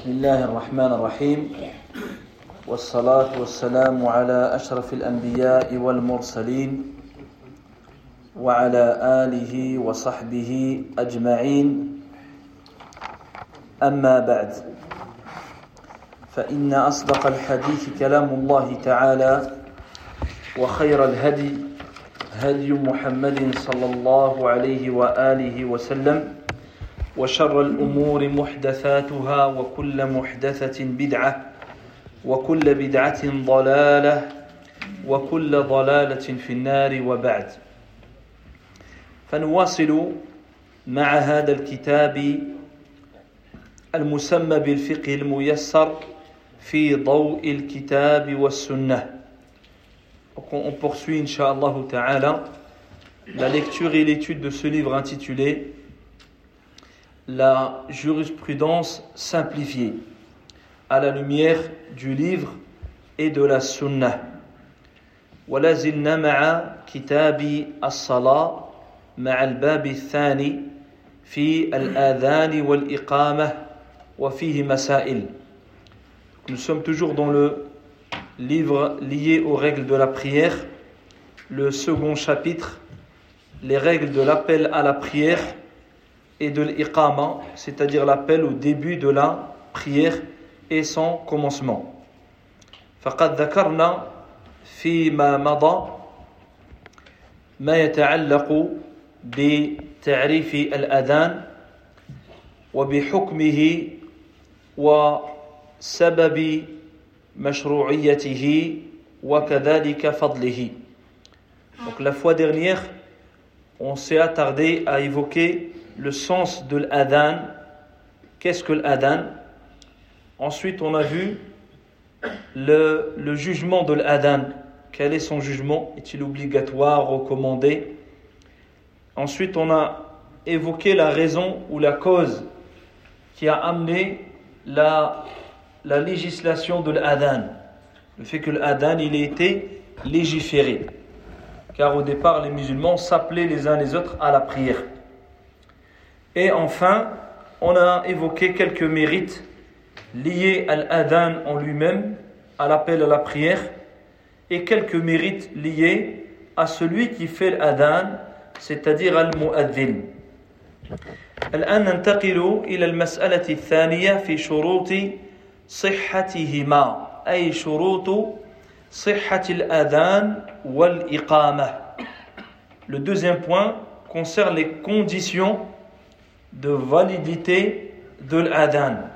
بسم الله الرحمن الرحيم. والصلاة والسلام على أشرف الأنبياء والمرسلين وعلى آله وصحبه أجمعين. أما بعد فإن أصدق الحديث كلام الله تعالى وخير الهدي هدي محمد صلى الله عليه وآله وسلم. وشر الأمور محدثاتها وكل محدثة بدعة وكل بدعة ضلالة وكل ضلالة في النار وبعد. فنواصل مع هذا الكتاب المسمى بالفقه الميسر في ضوء الكتاب والسنة. On poursuit, Inch'Allah ta'ala, la lecture et l'étude de ce livre intitulé la jurisprudence simplifiée à la lumière du livre et de la sunna. ولا زلنا مع كتاب الصلاة مع الباب الثاني في الآذان والإقامة وفيه مسائل. Nous sommes toujours dans le livre lié aux règles de la prière, le second chapitre, les règles de l'appel à la prière et de l'iqama, c'est-à-dire l'appel au début de la prière et son commencement. فقد ذكرنا فيما مضى ما يتعلق بتعريف الأذان وبحكمه وسبب مشروعيته وكذلك فضله. Donc la fois dernière, on s'est attardé à évoquer le sens de l'adhan. Qu'est-ce que l'adhan? Ensuite, on a vu le, le jugement de l'adhan. Quel est son jugement? Est-il obligatoire, recommandé? Ensuite, on a évoqué la raison ou la cause qui a amené la, la législation de l'adhan. Le fait que l'adhan, il ait été légiféré. Car au départ, les musulmans s'appelaient les uns les autres à la prière. Et enfin, on a évoqué quelques mérites liés à l'adhan en lui-même, à l'appel à la prière, et quelques mérites liés à celui qui fait l'adhan, c'est-à-dire al-mu'adhin. الآن ننتقل إلى المسألة الثانية في شروط صحتهما أي شروط صحة الأذان والإقامة. Le deuxième point concerne les conditions de validité de l'adhan.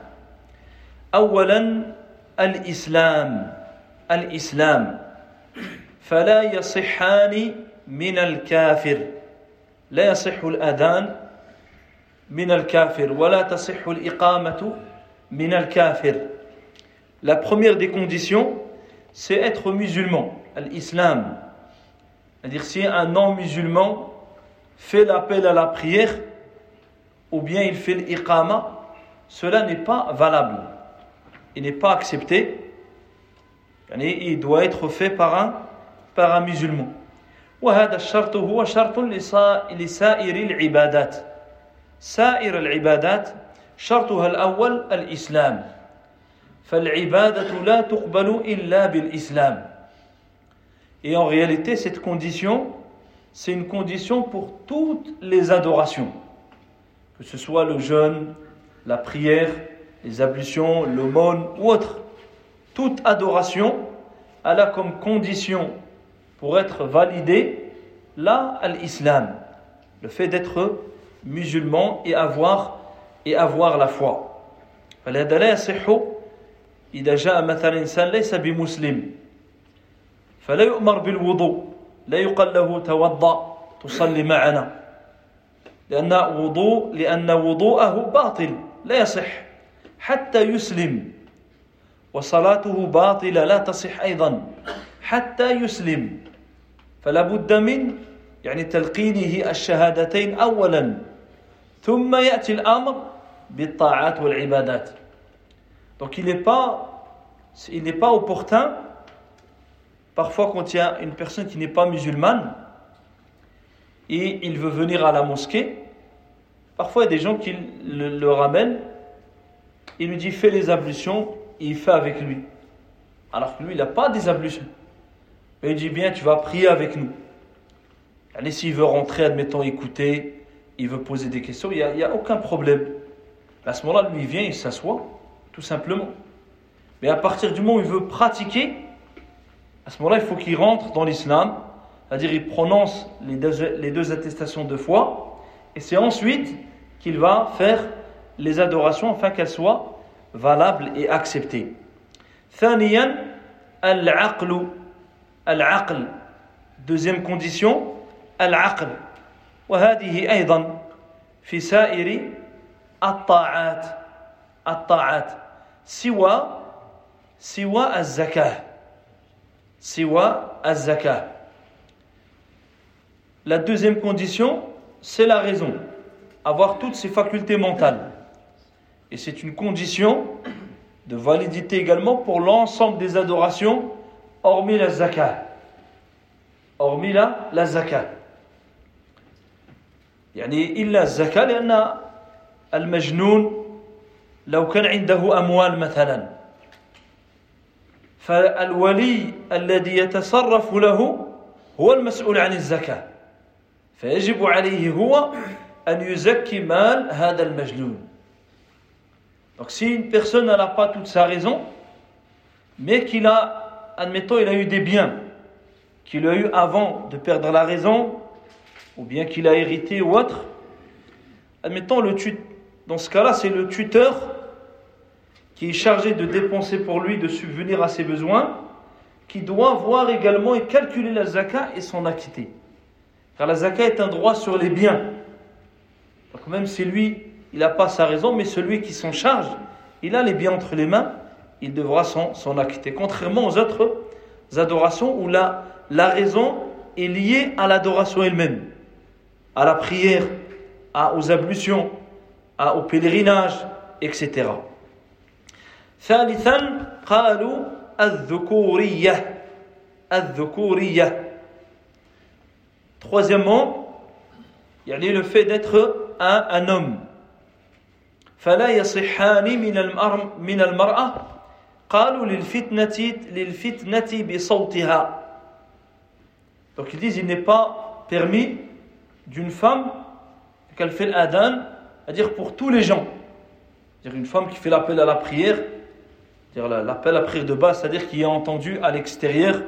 أولا الإسلام الإسلام فلا يصحان من الكافر لا يصح الأذان من الكافر ولا تصح الإقامة من الكافر La première des conditions, c'est être musulman, l'islam. C'est-à-dire si un non-musulman fait l'appel à la prière, ou bien il fait l'iqama, cela n'est pas valable. Il n'est pas accepté. Il doit être fait par un, par un musulman. وهذا الشرط هو شرط لسائر العبادات سائر العبادات شرطها الأول الإسلام فالعبادة لا تقبل إلا بالإسلام Et en réalité, cette condition, c'est une condition pour toutes les adorations que ce soit le jeûne, la prière, les ablutions, l'aumône ou autre. Toute adoration, elle a comme condition pour être validée, là, l'islam, le fait d'être musulman et avoir, et avoir la foi. فلهذا لا يصح إذا جاء مثلا إنسان ليس بمسلم فلا يؤمر بالوضوء لا يقال له توضأ تصلي معنا لأن وضوء لأن وضوءه باطل لا يصح حتى يسلم. وصلاته باطلة لا تصح أيضا حتى يسلم. فلا بد من يعني تلقينه الشهادتين أولا. ثم يأتي الأمر بالطاعات والعبادات. Donc il n'est pas, il n'est pas opportun, parfois y a une personne qui n'est pas musulmane, et il veut venir à la mosquée, parfois il y a des gens qui le, ramènent il lui dit fais les ablutions, et il fait avec lui. Alors que lui, il n'a pas des ablutions. Mais il dit bien, tu vas prier avec nous. Allez, s'il veut rentrer, admettons, écouter, il veut poser des questions, il n'y a, a, aucun problème. À ce moment-là, lui, il vient, il s'assoit, tout simplement. Mais à partir du moment où il veut pratiquer, à ce moment-là, il faut qu'il rentre dans l'islam, c'est-à-dire il prononce les deux, les deux attestations de foi, et c'est ensuite qu'il va faire les adorations afin qu'elles soient valables et acceptées. ثانيا العقل العقل deuxième condition العقل وهذه أيضا في سائر الطاعات الطاعات سوى سوى الزكاة سوى الزكاة La deuxième condition, c'est la raison, avoir toutes ses facultés mentales. Et c'est une condition de validité également pour l'ensemble des adorations, hormis la zakat. Hormis la, la zakat. يعني إلا الزكاة لأن المجنون لو كان عنده أموال مثلا فالولي الذي يتصرف له هو المسؤول عن الزكاة فيجب عليه هو أن يزكي مال هذا المجنون Donc si une personne n'a pas toute sa raison, mais qu'il a, admettons, il a eu des biens qu'il a eu avant de perdre la raison, ou bien qu'il a hérité ou autre, admettons, le dans ce cas-là, c'est le tuteur qui est chargé de dépenser pour lui, de subvenir à ses besoins, qui doit voir également et calculer la zakat et s'en acquitter. Car la zakat est un droit sur les biens. Donc même si lui, il n'a pas sa raison, mais celui qui s'en charge, il a les biens entre les mains, il devra s'en acquitter. Contrairement aux autres adorations où la, la raison est liée à l'adoration elle-même, à la prière, à, aux ablutions, à, au pèlerinage, etc. ثالثا قالوا الذكورية الذكورية Troisièmement, il y a le fait d'être un, un homme. فلا يصحان من من المرأة قالوا للفتنة للفتنة بصوتها Donc ils disent il n'est pas permis d'une femme qu'elle fait l'adhan, à dire pour tous les gens. C'est-à-dire une femme qui fait l'appel à la prière, l'appel à la prière de base, c'est-à-dire qui est entendu à l'extérieur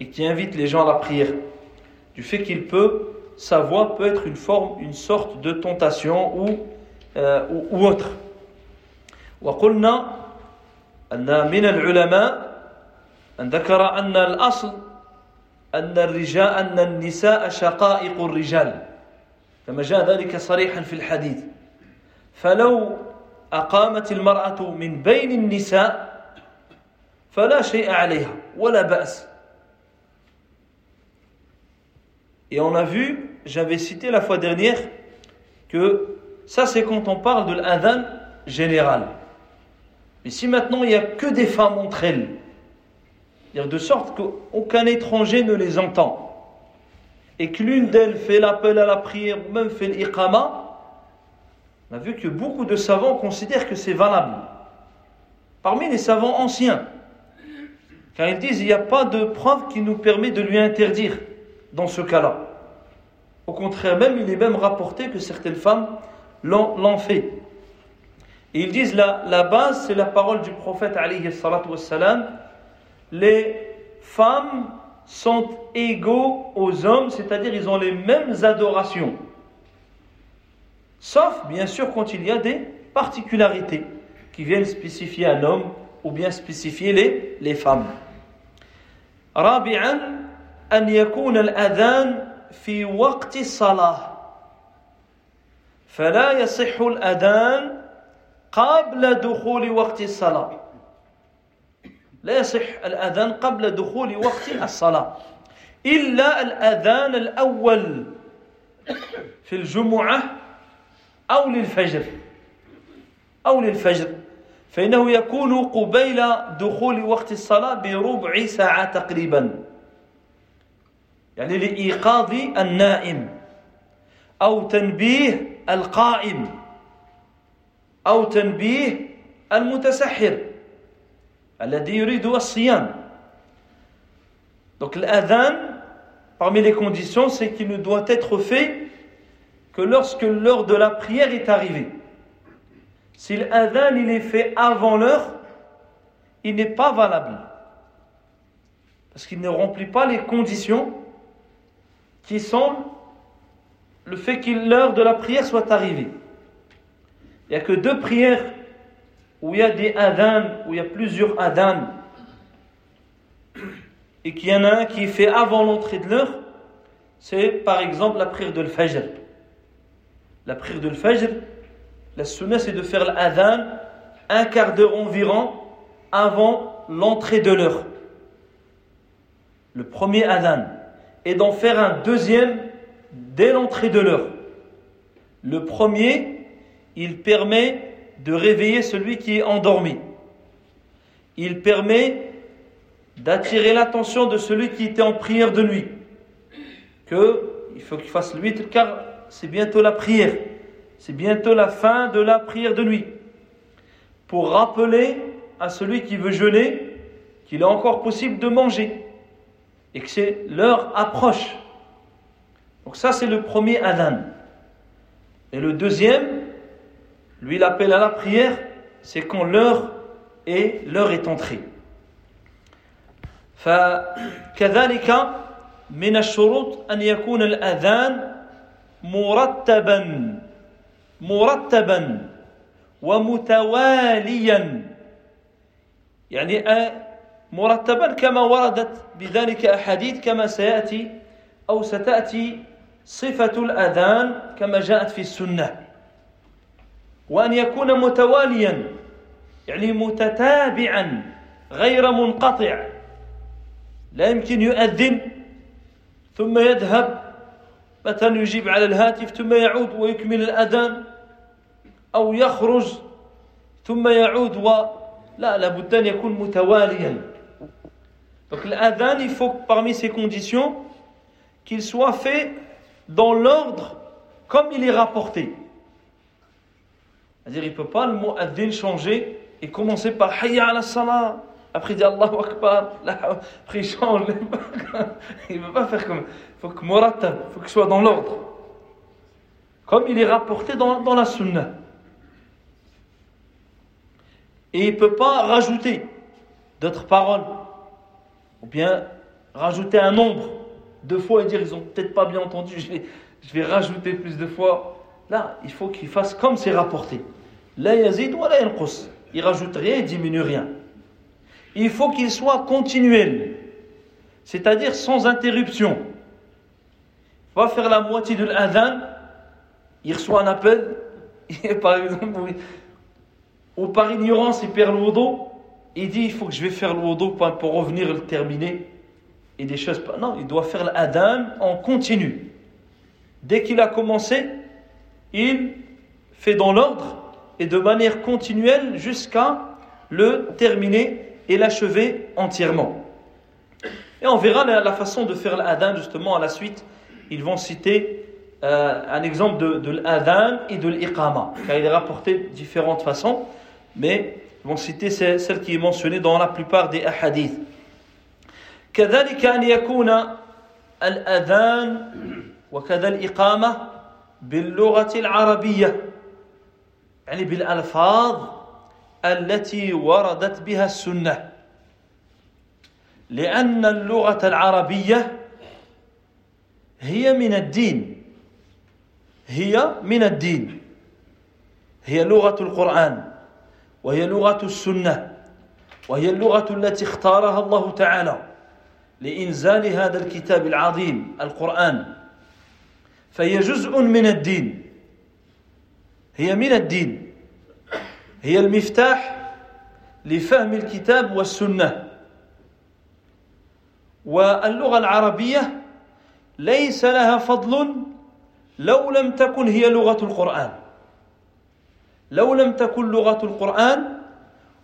et qui invite les gens à la prière. Du fait qu'il peut, sa voix peut être une forme, une sorte de tentation ou ou autre. وقلنا أن من العلماء أن ذكر أن الأصل أن الرجال أن النساء شقائق الرجال كما جاء ذلك صريحا في الحديث فلو أقامت المرأة من بين النساء فلا شيء عليها ولا بأس Et on a vu, j'avais cité la fois dernière, que Ça, c'est quand on parle de l'adhan général. Mais si maintenant il n'y a que des femmes entre elles, de sorte qu'aucun étranger ne les entend, et que l'une d'elles fait l'appel à la prière même fait l'iqama, on a vu que beaucoup de savants considèrent que c'est valable. Parmi les savants anciens, car ils disent qu'il n'y a pas de preuve qui nous permet de lui interdire dans ce cas-là. Au contraire, même, il est même rapporté que certaines femmes l'ont fait. Et ils disent la, la base, c'est la parole du prophète alayhi salatu wassalam. Les femmes sont égaux aux hommes, c'est-à-dire ils ont les mêmes adorations. Sauf, bien sûr, quand il y a des particularités qui viennent spécifier un homme ou bien spécifier les, les femmes. Rabi'an, أن يكون الأذان في وقت الصلاة. فلا يصح الأذان قبل دخول وقت الصلاة. لا يصح الأذان قبل دخول وقت الصلاة. إلا الأذان الأول في الجمعة أو للفجر. أو للفجر. فإنه يكون قبيل دخول وقت الصلاة بربع ساعة تقريبا. يعني لإيقاظ النائم أو تنبيه القائم أو تنبيه المتسحر الذي يريد الصيام donc l'adhan parmi les conditions c'est qu'il ne doit être fait que lorsque l'heure de la prière est arrivée si l'adhan il est fait avant l'heure il n'est pas valable parce qu'il ne remplit pas les conditions qui sont le fait que l'heure de la prière soit arrivée. Il n'y a que deux prières où il y a des adhan, où il y a plusieurs adhan, et qu'il y en a un qui est fait avant l'entrée de l'heure, c'est par exemple la prière de l'Fajr. La prière de l'Fajr, la sunna c'est de faire l'adhan un quart d'heure environ avant l'entrée de l'heure. Le premier adhan. Et d'en faire un deuxième dès l'entrée de l'heure. Le premier, il permet de réveiller celui qui est endormi. Il permet d'attirer l'attention de celui qui était en prière de nuit. Que il faut qu'il fasse le car c'est bientôt la prière. C'est bientôt la fin de la prière de nuit. Pour rappeler à celui qui veut jeûner qu'il est encore possible de manger et que c'est l'heure approche. Donc ça c'est le premier adhan. Et le deuxième, lui l'appel à la prière, c'est quand l'heure est l'heure est entrée. فكذلك من الشروط أن يكون الأذان مرتبا مرتبا ومتواليا يعني مرتبا كما وردت بذلك أحاديث كما سيأتي أو ستأتي صفة الأذان كما جاءت في السنة. وأن يكون متواليا يعني متتابعا غير منقطع لا يمكن يؤذن ثم يذهب مثلا يجيب على الهاتف ثم يعود ويكمل الأذان أو يخرج ثم يعود و لا لابد أن يكون متواليا. Donc l'adhan, il faut parmi ces conditions qu'il soit fait dans l'ordre comme il est rapporté. C'est-à-dire, il ne peut pas le mot adhin changer et commencer par Hayya ala salah, après il dit Allahu Akbar, après il change. il ne peut pas faire comme. Il faut que Muratab, il faut que soit dans l'ordre. Comme il est rapporté dans, dans la Sunna. Et il ne peut pas rajouter d'autres paroles. Ou bien rajouter un nombre deux fois et dire ils ont peut-être pas bien entendu, je vais, je vais rajouter plus de fois. Là, il faut qu'il fasse comme c'est rapporté. La yazid ou la Il rajoute rien, il diminue rien. Il faut qu'il soit continuel, c'est-à-dire sans interruption. Il va faire la moitié de l'adhan, il reçoit un appel, et par exemple, ou par ignorance, il perd le wudu, il dit il faut que je vais faire le pour, revenir le terminer et des choses. Non, il doit faire l'adhan en continu. Dès qu'il a commencé, il fait dans l'ordre et de manière continuelle jusqu'à le terminer et l'achever entièrement. Et on verra la, façon de faire l'adhan justement à la suite. Ils vont citer euh, un exemple de, de l'adhan et de l'iqama, car il est rapporté de différentes façons, mais vont citer celle qui est mentionnée dans la plupart des hadiths. كذلك أن يكون الأذان وكذا الإقامة باللغة العربية يعني بالألفاظ التي وردت بها السنة لأن اللغة العربية هي من الدين. هي من الدين. هي لغة القرآن. وهي لغة السنة وهي اللغة التي اختارها الله تعالى لإنزال هذا الكتاب العظيم القرآن. فهي جزء من الدين. هي من الدين. هي المفتاح لفهم الكتاب والسنة. واللغة العربية ليس لها فضل لو لم تكن هي لغة القرآن. لو لم تكن لغة القرآن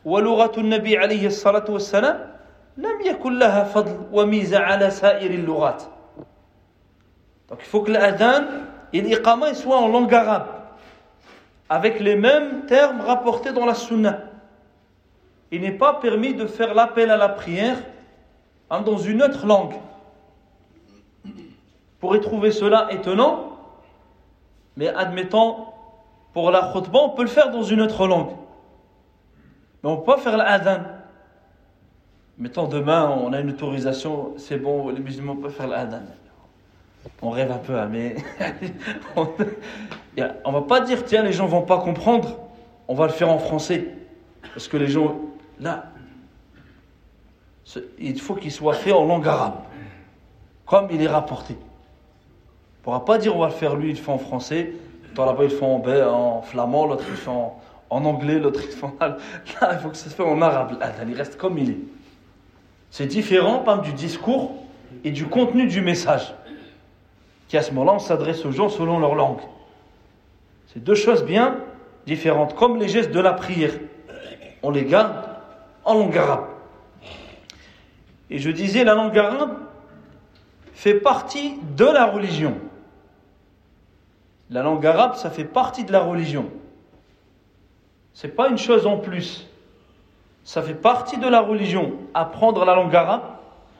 ولغة النبي عليه الصلاة والسلام لم يكن لها فضل وميزة على سائر اللغات Donc il faut que l'adhan et soit en langue arabe, avec les mêmes termes rapportés dans la sunna. il n'est pas permis de faire l'appel à la prière hein, dans une autre langue. Vous pourrait trouver cela étonnant, mais admettons, pour la on peut le faire dans une autre langue. Mais on peut pas faire l'adhan. Mettons demain, on a une autorisation, c'est bon, les musulmans peuvent faire l'adhan. On rêve un peu, hein, mais on ne va pas dire, tiens, les gens vont pas comprendre, on va le faire en français. Parce que les gens, là, il faut qu'il soit fait en langue arabe, comme il est rapporté. On ne pourra pas dire, on va le faire lui, il le fait en français, là-bas, il le fait en, flamand, l'autre il le fait en, anglais, l'autre il le fait en... Là, il faut que ça se fasse en arabe. Il reste comme il est. C'est différent, par du discours et du contenu du message qui à ce moment-là, on s'adresse aux gens selon leur langue. C'est deux choses bien différentes, comme les gestes de la prière. On les garde en langue arabe. Et je disais, la langue arabe fait partie de la religion. La langue arabe, ça fait partie de la religion. C'est pas une chose en plus. Ça fait partie de la religion. Apprendre la langue arabe,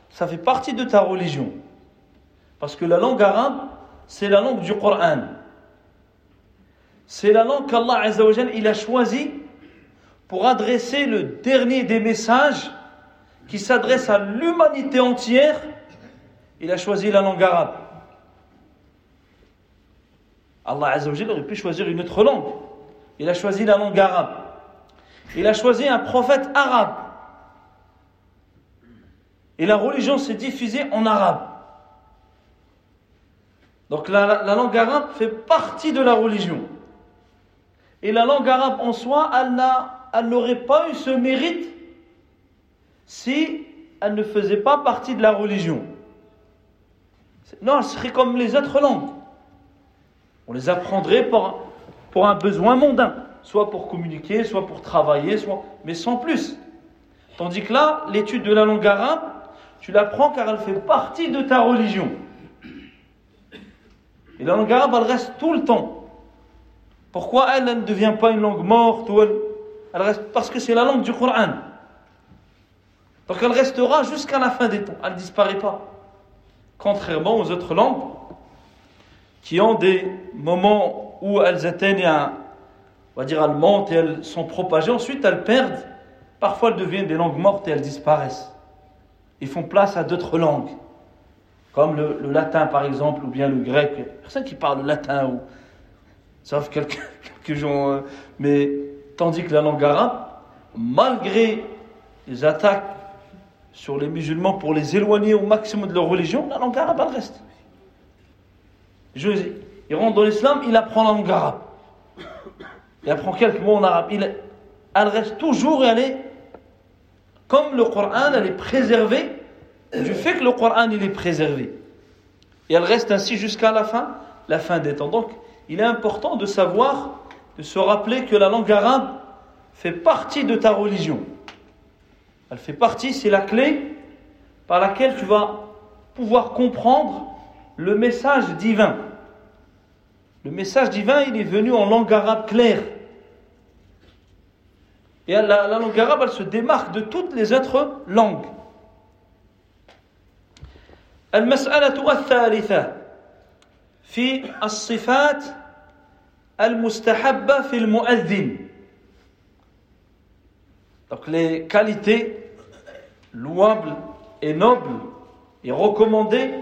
ça fait partie de ta religion. Parce que la langue arabe, c'est la langue du Coran. C'est la langue qu'Allah il a choisie pour adresser le dernier des messages qui s'adresse à l'humanité entière. Il a choisi la langue arabe. Allah aurait pu choisir une autre langue. Il a choisi la langue arabe. Il a choisi un prophète arabe. Et la religion s'est diffusée en arabe. Donc la, langue arabe fait partie de la religion. Et la langue arabe en soi, elle n'aurait pas eu ce mérite si elle ne faisait pas partie de la religion. Non, elle serait comme les autres langues. On les apprendrait pour, pour un besoin mondain, soit pour communiquer, soit pour travailler, mais sans plus. Tandis que là, l'étude de la langue arabe, tu l'apprends car elle fait partie de ta religion. Et la langue arabe, elle reste tout le temps. Pourquoi elle, ne devient pas une langue morte ou elle, reste Parce que c'est la langue du Coran. Donc elle restera jusqu'à la fin des temps. Elle ne disparaît pas. Contrairement aux autres langues qui ont des moments où elles atteignent un, on va dire, elles montent et elles sont propagées. Ensuite, elles perdent. Parfois, elles deviennent des langues mortes et elles disparaissent. Ils font place à d'autres langues comme le, latin par exemple, ou bien le grec. Personne qui parle le latin, ou, sauf quelques, quelques gens. Euh, mais tandis que la langue arabe, malgré les attaques sur les musulmans pour les éloigner au maximum de leur religion, la langue arabe, elle reste. Il rentre dans l'islam, il apprend la langue arabe. Il apprend quelques mots en arabe. Elle reste toujours et elle est, comme le Coran, elle est préservée du fait que le Coran il est préservé. Et elle reste ainsi jusqu'à la fin, la fin des temps. Donc, il est important de savoir, de se rappeler que la langue arabe fait partie de ta religion. Elle fait partie, c'est la clé par laquelle tu vas pouvoir comprendre le message divin. Le message divin, il est venu en langue arabe claire. Et la, la langue arabe, elle se démarque de toutes les autres langues. المسألة الثالثة في الصفات المستحبة في المؤذن Donc les qualités louables et nobles et recommandées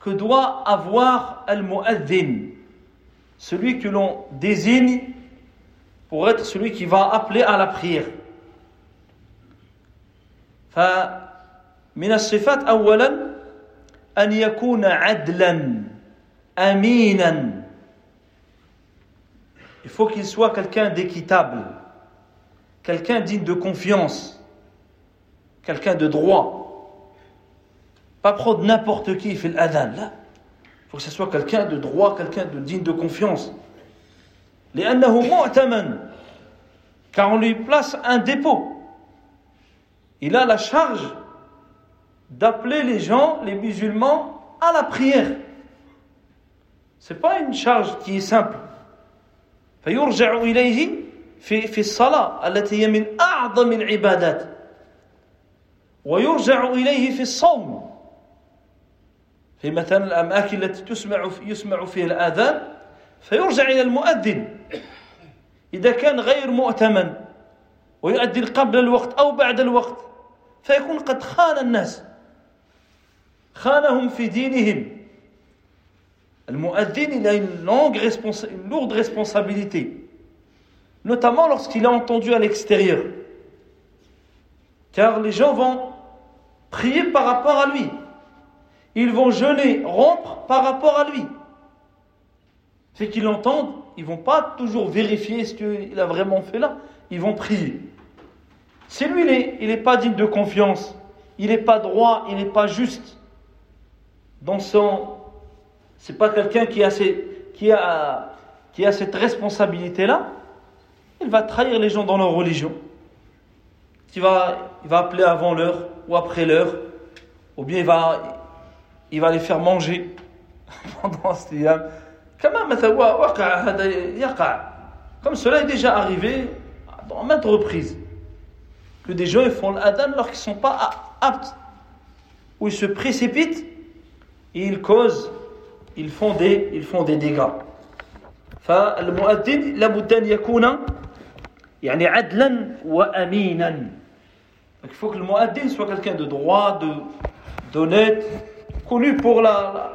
que doit avoir al-mu'adhin, celui que l'on désigne pour être celui qui va appeler à la prière. فمن الصفات أولا أن يكون عدلا أمينا Il faut qu'il soit quelqu'un d'équitable, quelqu'un digne de confiance, quelqu'un de droit. Pas prendre n'importe qui, il fait l'adhan. Là, il faut que ce soit quelqu'un de droit, quelqu'un de digne de confiance. لأنه مؤتمن car on lui place un dépôt. Il a la charge d'appeler les gens, les musulmans, à la prière. Ce n'est pas une charge qui est simple. في في الصلاة التي هي من أعظم العبادات ويرجع إليه في الصوم في مثلا الأماكن التي تسمع يسمع فيها الآذان فيرجع إلى المؤذن. إذا كان غير مؤتمن ويؤذن قبل الوقت أو بعد الوقت فيكون قد خان الناس. خانهم في دينهم. المؤذن il a une, longue une lourde responsabilité. Notamment lorsqu'il est entendu à l'extérieur. Car les gens vont prier par rapport à lui. Ils vont jeûner, rompre par rapport à lui. C'est qu'ils l'entendent, ils vont pas toujours vérifier ce qu'il a vraiment fait là. Ils vont prier. C'est lui, il n'est pas digne de confiance. Il n'est pas droit, il n'est pas juste. Dans son. C'est pas quelqu'un qui a cette responsabilité-là. Il va trahir les gens dans leur religion. Il va, il va appeler avant l'heure ou après l'heure. Ou bien il va, il va les faire manger pendant ce yam. Comme cela est déjà arrivé dans maintes reprises. Que des gens font l'adhan alors qu'ils ne sont pas aptes. Ou ils se précipitent et ils causent, ils font des, ils font des dégâts. فالمؤذن لابد أن يكون يعني عدلا وأمينا. Il faut que le muaddin soit quelqu'un de droit, de d'honnête, connu pour la,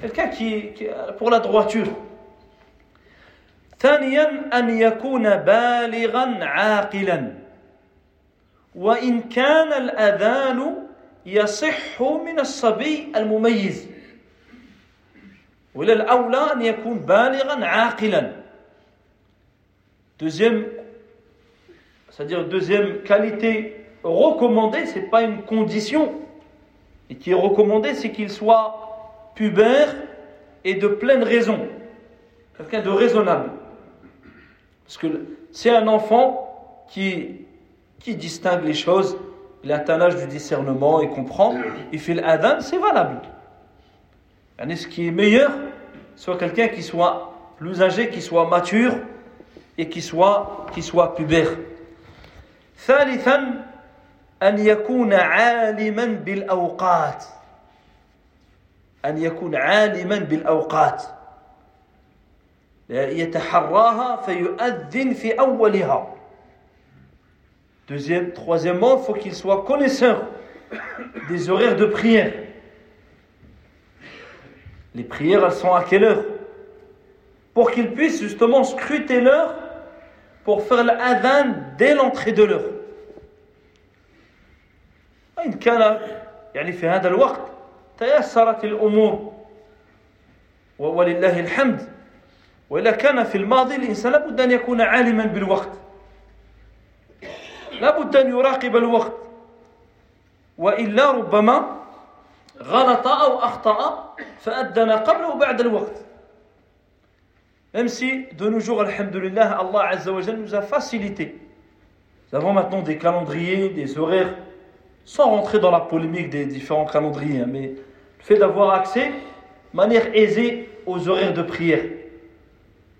quelqu'un qui, qui pour la droiture. ثانيا أن يكون بالغا عاقلا وإن كان الأذان يصح من الصبي المميز ولا الأولى أن يكون بالغا عاقلا deuxième c'est-à-dire deuxième qualité recommandée c'est pas une condition et qui est recommandé, c'est qu'il soit pubère et de pleine raison. Quelqu'un de raisonnable. Parce que c'est un enfant qui, qui distingue les choses, il atteint l'âge du discernement et comprend, il fait l'adhan, c'est valable. Et ce qui est meilleur, soit quelqu'un qui soit plus âgé, qui soit mature et qui soit, qui soit pubère. أن يكون عالما بالأوقات أن يكون عالما بالأوقات يتحراها فيؤذن في أولها Deuxième, troisièmement, il faut qu'il soit connaisseur des horaires de prière. Les prières, elles sont à quelle heure Pour qu'il puisse justement scruter l'heure pour faire l'adhan dès l'entrée de l'heure. وإن كان يعني في هذا الوقت تيسرت الأمور ولله الحمد. وإذا كان في الماضي الإنسان لابد أن يكون عالما بالوقت. لابد أن يراقب الوقت. وإلا ربما غلط أو أخطأ فأدن قبل وبعد الوقت. Même si de nos jours, Alhamdulillah, Allah Azza wa nous a facilité. Nous avons maintenant des calendriers, des horaires. Sans rentrer dans la polémique des différents calendriers, hein, mais le fait d'avoir accès de manière aisée aux horaires de prière.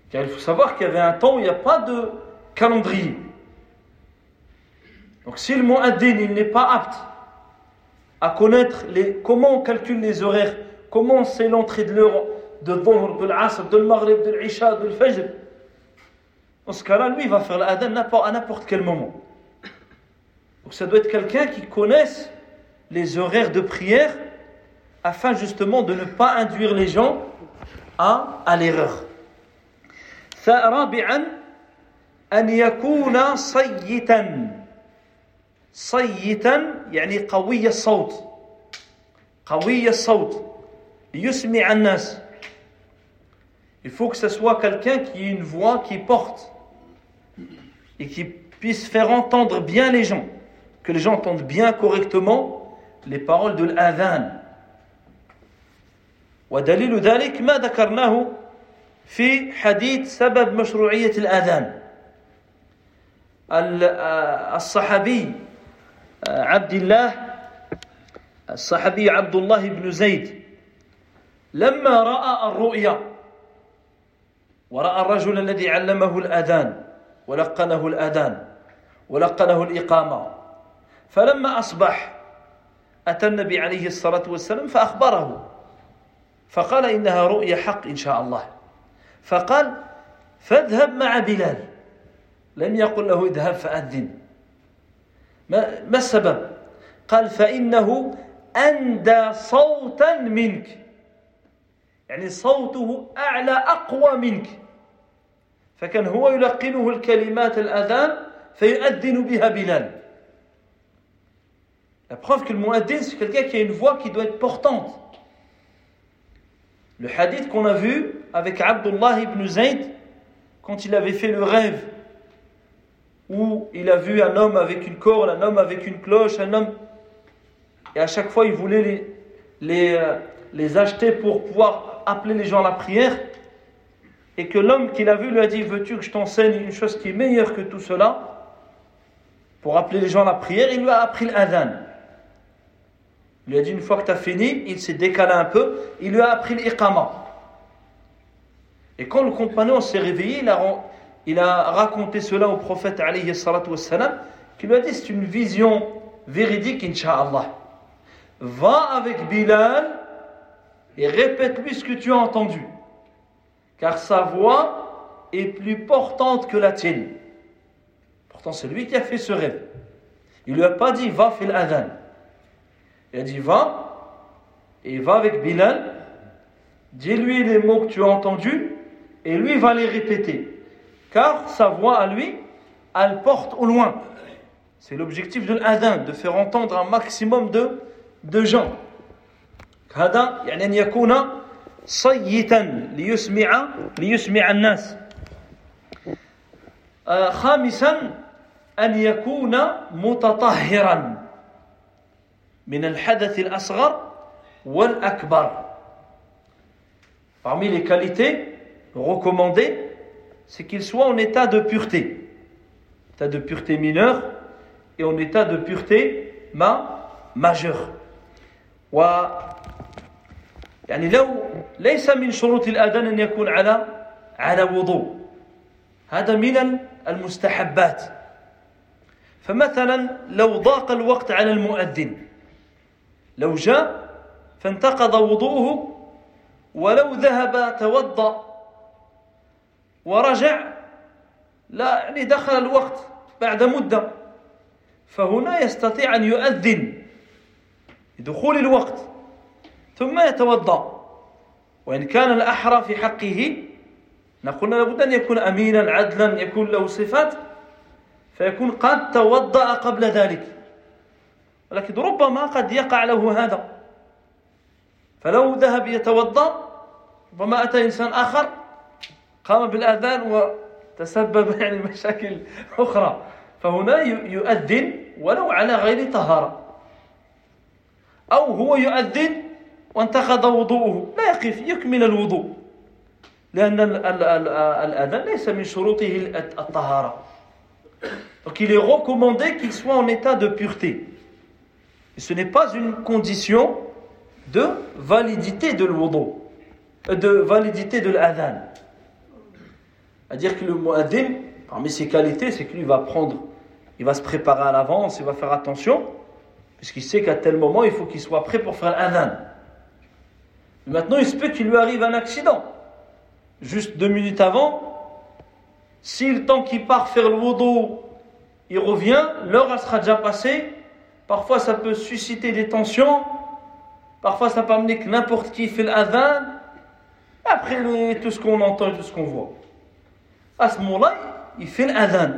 Car il faut savoir qu'il y avait un temps où il n'y a pas de calendrier. Donc si le mu'addin n'est pas apte à connaître les, comment on calcule les horaires, comment c'est l'entrée de l'heure de Dhuhr, de l'Asr, de l'Maghrib, de l'Isha, de l'Fajr, dans ce cas-là, lui, va faire l'adhan à n'importe quel moment. Donc ça doit être quelqu'un qui connaisse les horaires de prière afin justement de ne pas induire les gens à, à l'erreur. رابعا أن يكون صيتا صيتا يعني قوي الصوت قوي الصوت يسمع الناس Il faut que ce soit quelqu'un qui ait une voix qui porte et qui puisse faire entendre bien les gens. Que les gens entendent bien correctement les paroles de l'adhan. ودليل ذلك ما ذكرناه في حديث سبب مشروعية الأذان الصحابي عبد الله الصحابي عبد الله بن زيد لما رأى الرؤيا ورأى الرجل الذي علمه الأذان ولقنه الأذان ولقنه الإقامة فلما أصبح أتى النبي عليه الصلاة والسلام فأخبره. فقال إنها رؤيا حق إن شاء الله. فقال فاذهب مع بلال. لم يقل له اذهب فأذن. ما, ما السبب؟ قال فإنه أندى صوتا منك. يعني صوته أعلى أقوى منك. فكان هو يلقنه الكلمات الأذان فيؤذن بها بلال. La preuve que le muaddin, c'est quelqu'un qui a une voix qui doit être portante. Le hadith qu'on a vu avec Abdullah ibn Zayd, quand il avait fait le rêve, où il a vu un homme avec une corde, un homme avec une cloche, un homme. Et à chaque fois, il voulait les, euh, les acheter pour pouvoir appeler les gens à la prière. Et que l'homme qu'il a vu lui a dit Veux-tu que je t'enseigne une chose qui est meilleure que tout cela? Pour appeler les gens à la prière, il lui a appris l'adhan. Il lui a dit une fois que tu as fini, il s'est décalé un peu, il lui a appris l'iqama. Et quand le compagnon s'est réveillé, il a, raconté cela au prophète alayhi wassalam, qui lui a dit c'est une vision véridique, inshallah. Va avec Bilal et répète-lui ce que tu as entendu. Car sa voix est plus portante que la tienne. Pourtant, c'est lui qui a fait ce rêve. Il lui a pas dit va fil adhan. Il a dit va, et va avec Bilal, dis-lui les mots que tu as entendus, et lui va les répéter. Car sa voix à lui, elle porte au loin. C'est l'objectif de l'adhan, de faire entendre un maximum de, de gens. هذا يعني أن يكون صيتا ليسمع ليسمع الناس خامسا أن يكون متطهرا من الحدث الأصغر والأكبر Parmi les qualités recommandées, c'est qu'il soit en état de pureté. État de pureté mineure et en état de pureté ma majeure. و يعني لو ليس من شروط الأذان أن يكون على على وضوء هذا من المستحبات فمثلا لو ضاق الوقت على المؤذن لو جاء فانتقض وضوءه ولو ذهب توضأ ورجع لا يعني دخل الوقت بعد مدة فهنا يستطيع أن يؤذن لدخول الوقت ثم يتوضأ. وإن كان الأحرى في حقه نقول لابد أن يكون أمينا عدلا يكون له صفات فيكون قد توضأ قبل ذلك. ولكن ربما قد يقع له هذا. فلو ذهب يتوضأ ربما أتى إنسان آخر قام بالأذان وتسبب يعني مشاكل أخرى فهنا يؤذن ولو على غير طهارة. أو هو يؤذن وانتقض وضوءه. لا يقف يكمل الوضوء. لأن الأذان ليس من شروطه الطهارة. Donc il est recommandé qu'il soit en état de pureté. Ce n'est pas une condition de validité de l'wudu, de validité de l'adhan. C'est-à-dire que le muaddin, parmi ses qualités, c'est qu'il va prendre, il va se préparer à l'avance, il va faire attention, puisqu'il sait qu'à tel moment, il faut qu'il soit prêt pour faire l'adhan. Maintenant, il se peut qu'il lui arrive un accident. Juste deux minutes avant, si le temps qu'il part faire le il revient, l'heure sera déjà passée. Parfois, ça peut susciter des tensions. Parfois, ça peut amener que n'importe qui fait l'adhan. Après, tout ce qu'on entend et tout ce qu'on voit à ce moment-là, il fait l'adhan.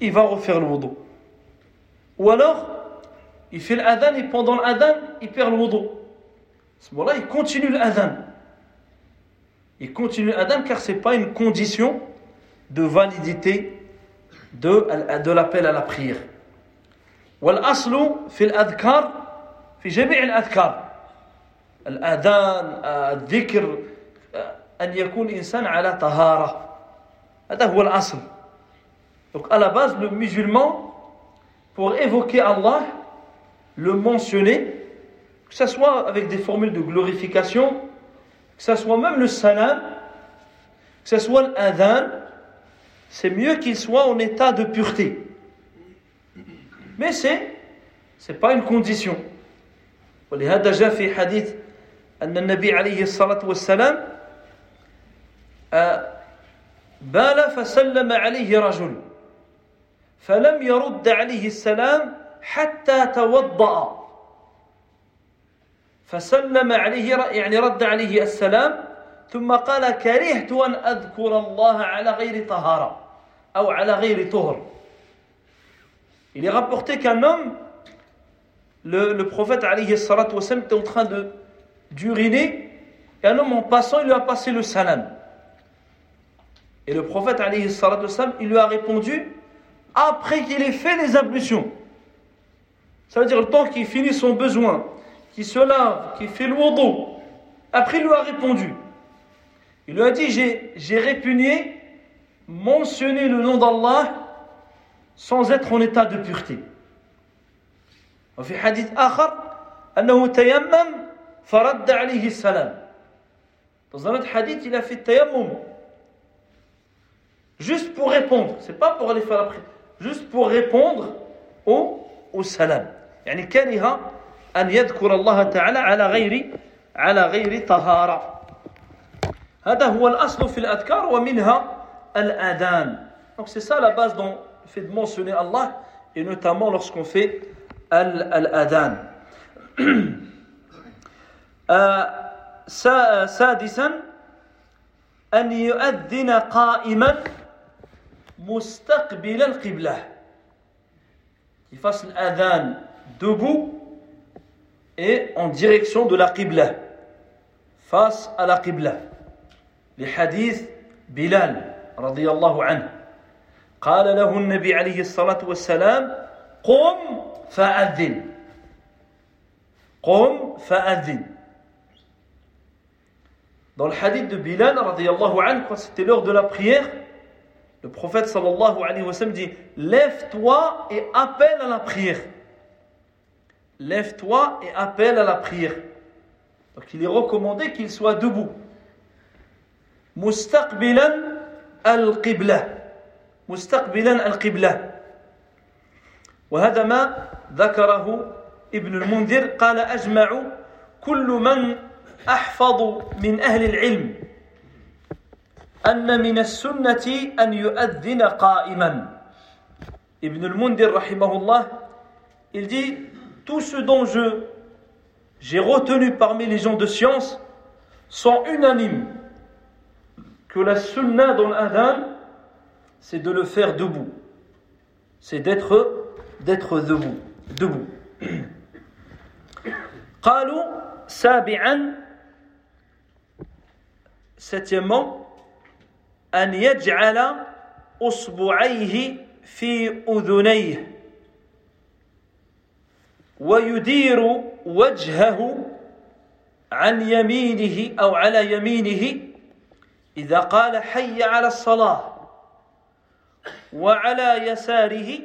Il va refaire le wudu. Ou alors, il fait l'adhan et pendant l'adhan, il perd le wudu. À ce moment-là, il continue l'adhan. Il continue l'adhan car ce n'est pas une condition de validité de, de l'appel à la prière. والأصل في الأذكار في جميع الأذكار الأذان الذكر أن يكون إنسان على طهارة donc à la base, le musulman, pour évoquer Allah, le mentionner, que ce soit avec des formules de glorification, que ce soit même le salam, que ce soit l'adhan, c'est mieux qu'il soit en état de pureté. Mais c'est c'est pas une condition. ولهذا جاء في حديث أن النبي عليه الصلاة والسلام بال فسلم عليه رجل فلم يرد عليه السلام حتى توضأ فسلم عليه يعني رد عليه السلام ثم قال كرهت أن أذكر الله على غير طهارة أو على غير طهر Il est rapporté qu'un homme, le, prophète alayhi salatu wassalam, était en train d'uriner et un homme en passant, il lui a passé le salam. Et le prophète alayhi salatu wassalam, il lui a répondu après qu'il ait fait les ablutions. Ça veut dire le temps qu'il finit son besoin, qu'il se lave, qu'il fait le wudu. Après, il lui a répondu. Il lui a dit J'ai répugné mentionner le nom d'Allah sans être en état de pureté. وفي حديث آخر أنه تيمم فرد عليه السلام. Dans un autre hadith, il a fait tayammum. Juste pour répondre. C'est pas pour aller faire la prière. Juste pour répondre au, au salam. يعني كره أن يذكر الله تعالى على غير على غير طهارة. هذا هو الأصل في الأذكار ومنها الأذان. Donc c'est ça la base le fait de mentionner Allah et notamment lorsqu'on fait al-adhan. سادسا أن يؤذن قائما مستقبل القبلة Il fasse l'adhan debout et en direction de la qibla face à la qibla لحديث بلال رضي الله عنه قال له النبي عليه الصلاة والسلام قم فأذن قم فأذن Dans le hadith de Bilal, anhu, quand c'était l'heure de la prière, le prophète sallallahu alayhi wa sallam dit Lève-toi et appelle à la prière. Lève-toi et appelle à la prière. Donc il est recommandé qu'il soit debout. Mustaqbilan al-qibla. مستقبلا القبلة وهذا ما ذكره ابن المنذر قال أجمع كل من أحفظ من أهل العلم أن من السنة أن يؤذن قائما ابن المنذر رحمه الله il dit tout ce dont je j'ai retenu parmi les gens de science sont unanimes que la sunna dans l'adhan c'est de le faire debout. C'est d'être d'être debout. Debout. قالوا سابعا septièmement أن يجعل أصبعيه في أذنيه ويدير وجهه عن يمينه أو على يمينه إذا قال حي على الصلاة وعلى يساره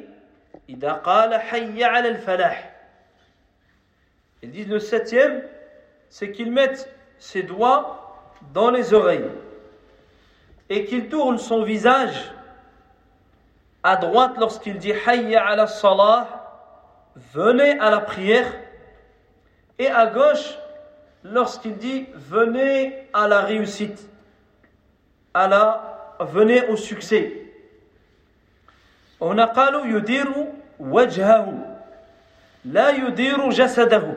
إذا قال حي على الفلاح Ils disent le septième, c'est qu'ils mettent ses doigts dans les oreilles et qu'il tourne son visage à droite lorsqu'il dit Hayya ala salah, venez à la prière, et à gauche lorsqu'il dit venez à la réussite, à la, venez au succès. هنا قالوا يدير وجهه لا يدير جسده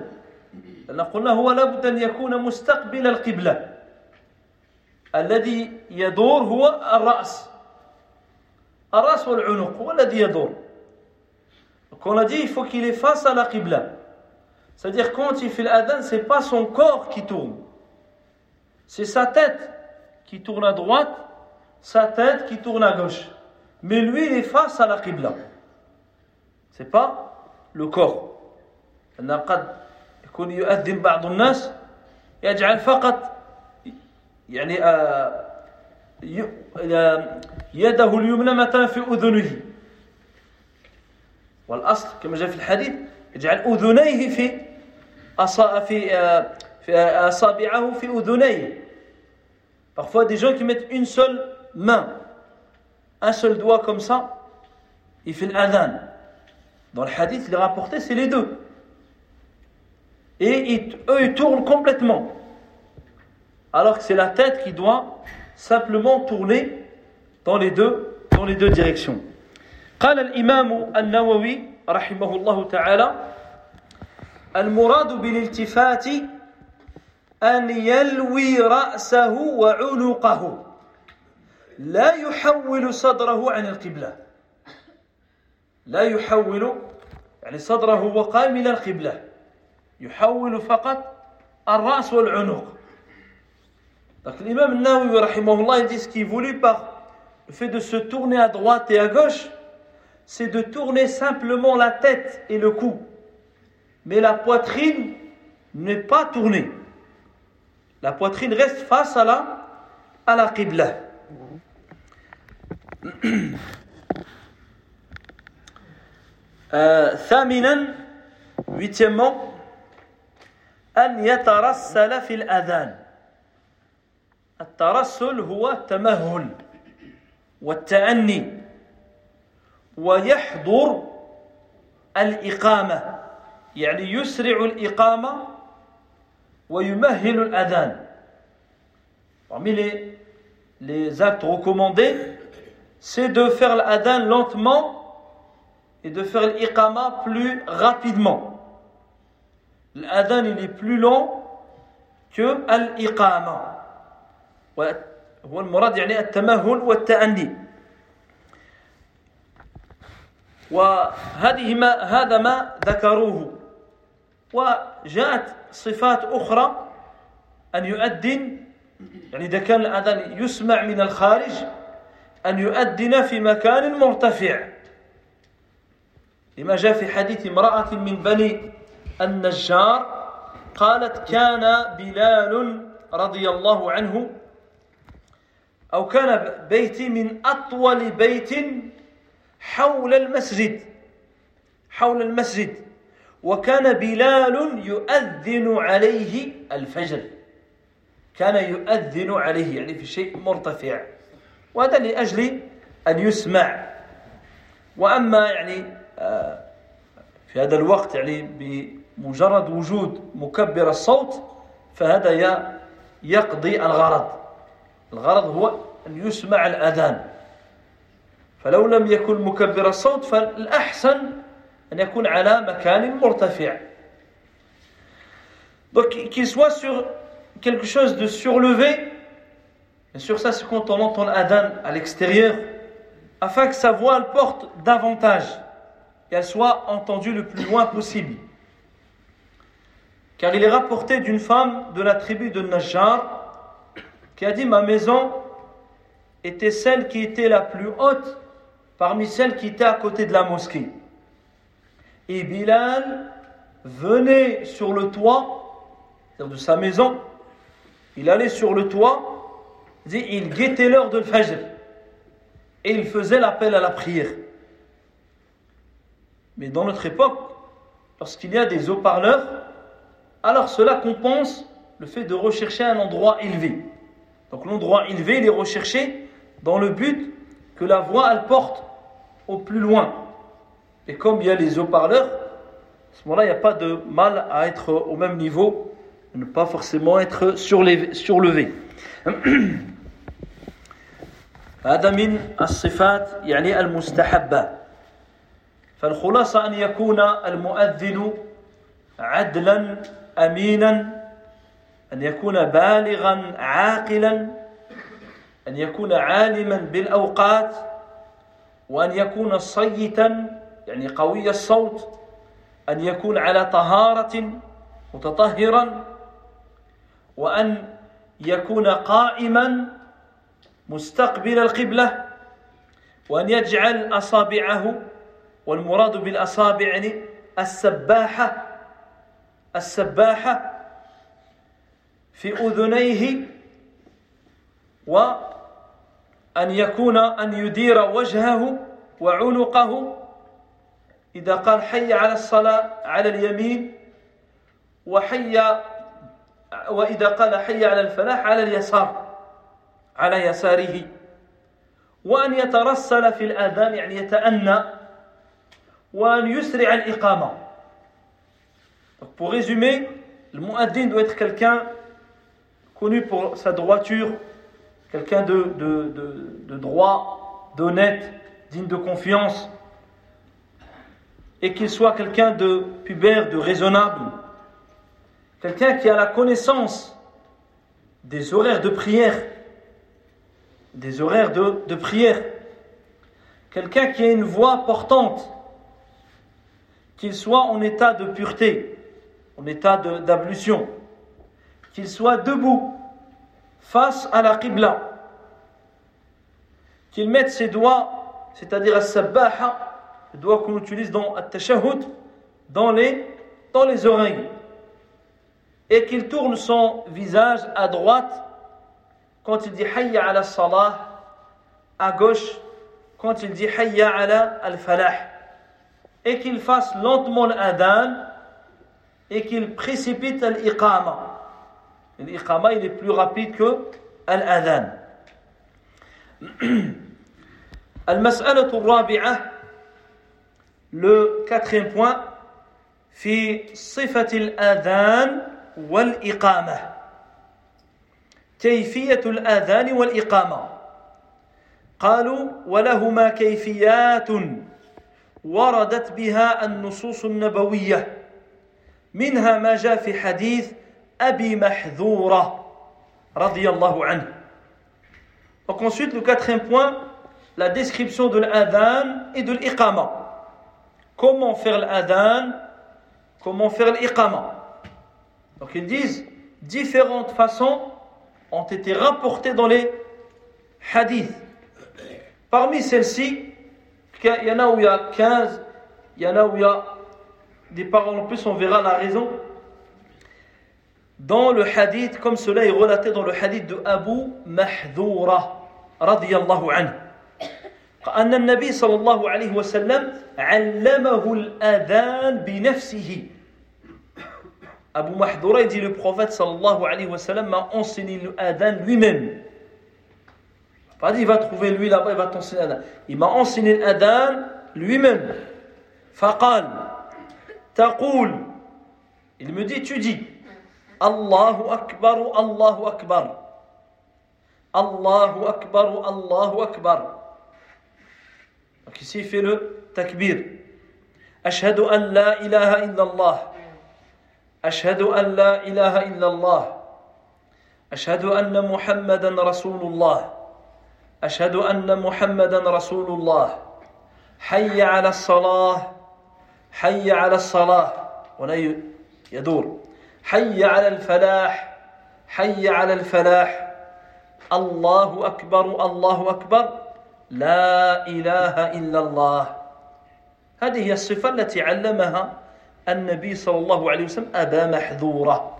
لأن قلنا هو لابد أن يكون مستقبل القبلة الذي يدور هو الرأس الرأس والعنق هو الذي يدور Donc on a dit il faut qu'il est face à la qibla. C'est-à-dire quand il fait l'adhan, c'est pas son corps qui tourne. C'est sa tête qui tourne à droite, sa tête qui tourne à gauche. Mais lui il est face à la qibla. C'est pas le corps. قد يكون يؤذن بعض الناس يجعل فقط يعني يده اليمنى مثلا في أذنه. والأصل كما جاء في الحديث يجعل أذنيه في في في أصابعه في أذنيه. Parfois des gens qui mettent une seule main un seul doigt comme ça, il fait l'adhan. Dans le hadith, il est rapporté, c'est les deux. Et eux, ils tournent complètement. Alors que c'est la tête qui doit simplement tourner dans les deux, dans les deux directions. قال الإمام النووي رحمه الله تعالى المراد بالالتفات أن يلوي رأسه وعنقه لا يحول صدره عن القبلة لا يحول يعني صدره وقائم إلى القبلة يحول فقط الرأس والعنق Donc l'imam Nawawi rahimahullah il dit ce qui est voulu par le fait de se tourner à droite et à gauche, c'est de tourner simplement la tête et le cou. Mais la poitrine n'est pas tournée. La poitrine reste face à la, à la qibla. ثامنا huitièmement أن يترسل في الأذان. الترسل هو التمهل والتأني ويحضر الإقامة يعني يسرع الإقامة ويمهل الأذان. Parmi les, les actes recommandés, c'est de faire l'adhan lentement et de faire l'iqama plus rapidement. L'adhan il est plus long que l'iqama. هو المراد يعني التمهل والتأني وهذه ما هذا ما ذكروه وجاءت صفات أخرى أن يؤذن يعني إذا كان الأذان يسمع من الخارج أن يؤذن في مكان مرتفع. لما جاء في حديث امرأة من بني النجار قالت كان بلال رضي الله عنه أو كان بيتي من أطول بيت حول المسجد حول المسجد وكان بلال يؤذن عليه الفجر. كان يؤذن عليه يعني في شيء مرتفع. وهذا لأجل أن يسمع. وأما يعني في هذا الوقت يعني بمجرد وجود مكبر الصوت فهذا يقضي الغرض. الغرض هو أن يسمع الأذان. فلو لم يكن مكبر الصوت فالأحسن أن يكون على مكان مرتفع. Donc qu'il soit sur quelque chose de surlevé, sûr ça c'est quand on entend l'adhan à l'extérieur, afin que sa voix elle porte davantage et elle soit entendue le plus loin possible. Car il est rapporté d'une femme de la tribu de Najjar qui a dit Ma maison était celle qui était la plus haute parmi celles qui étaient à côté de la mosquée. Et Bilal venait sur le toit de sa maison, il allait sur le toit, il guettait l'heure de Fajr et il faisait l'appel à la prière. Mais dans notre époque, lorsqu'il y a des haut-parleurs, alors cela compense le fait de rechercher un endroit élevé. Donc l'endroit élevé, il est recherché dans le but que la voix, elle porte au plus loin. Et comme il y a les haut-parleurs, à ce moment-là, il n'y a pas de mal à être au même niveau, ne pas forcément être surlevé. هذا من الصفات يعني المستحبة. فالخلاصة أن يكون المؤذن عدلا أمينا أن يكون بالغا عاقلا أن يكون عالما بالأوقات وأن يكون صيتا يعني قوي الصوت أن يكون على طهارة متطهرا وأن يكون قائما مستقبل القبلة وأن يجعل أصابعه والمراد بالأصابع يعني السباحة السباحة في أذنيه وأن يكون أن يدير وجهه وعنقه. إذا قال حي على الصلاة على اليمين وحي وإذا قال حي على الفلاح على اليسار. على يساره وأن يترسل في الآذان يعني يتأنى وأن يسرع الإقامة Donc pour résumer, le muaddin doit être quelqu'un connu pour sa droiture, quelqu'un de, de, de, de droit, d'honnête, digne de confiance, et qu'il soit quelqu'un de pubère, de raisonnable, quelqu'un qui a la connaissance des horaires de prière, des horaires de, prière, quelqu'un qui a une voix portante, qu'il soit en état de pureté, en état d'ablution, qu'il soit debout face à la Qibla, qu'il mette ses doigts, c'est-à-dire à sabbaha, le doigt qu'on utilise dans At-Tashahhud, dans les oreilles. Et qu'il tourne son visage à droite quand il dit Hayya ala salah, à gauche quand il dit Hayya ala al-falah. Et qu'il fasse lentement l'adhan et qu'il précipite l'iqama. L'iqama, il est plus rapide que l'adhan. المسألة الرابعة Le quatrième point, في صفة الآذان والإقامة كيفية الآذان والإقامة قالوا ولهما كيفيات وردت بها النصوص النبوية منها ما جاء في حديث أبي محذورة رضي الله عنه Donc ensuite, le quatrième point, la description de l'adhan et de l'iqama. comment faire l'adhan, comment faire l'iqama. Donc ils disent différentes façons ont été rapportées dans les hadiths. Parmi celles-ci, il y en a où il y a 15, il y en a où il y a des paroles en plus, on verra la raison. Dans le hadith, comme cela est relaté dans le hadith de Abu Mahdoura, radiyallahu anhu. أن النبي صلى الله عليه وسلم علمه الأذان بنفسه Abu Mahdoura, dit le prophète sallallahu alayhi wa sallam m'a enseigné l'adhan lui-même. Pas il va trouver lui là-bas, il va t'enseigner l'adhan. Il m'a enseigné l'adhan lui-même. Faqal, taqoul. Il me dit, tu dis, Allahu Akbar, Allahu Akbar. Allahu Akbar, Allahu Akbar. Donc ici, il fait le takbir. Ashhadu an la ilaha illallah. أشهد أن لا إله إلا الله. أشهد أن محمدا رسول الله. أشهد أن محمدا رسول الله. حي على الصلاة. حي على الصلاة. ولا يدور. حي على الفلاح. حي على الفلاح. الله أكبر الله أكبر. لا إله إلا الله. هذه هي الصفة التي علمها النبي صلى الله عليه وسلم أبا محذورة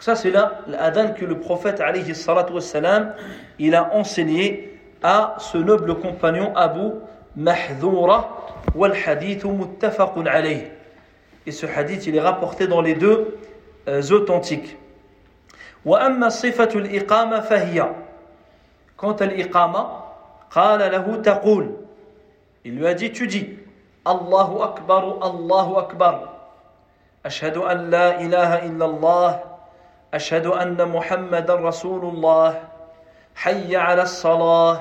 Ça, c'est l'adhan que le prophète, alayhi salatu wassalam, il a enseigné à ce noble compagnon Abu Mahdhoura, wal hadith muttafaqun alayh. Et ce hadith, il est rapporté dans les deux euh, authentiques. وأما صفة الإقامة فهي Quant à l'iqama, قال له تقول il lui a dit tu dis الله أكبر الله أكبر. أشهد أن لا إله إلا الله أشهد أن محمد رسول الله. حي على الصلاة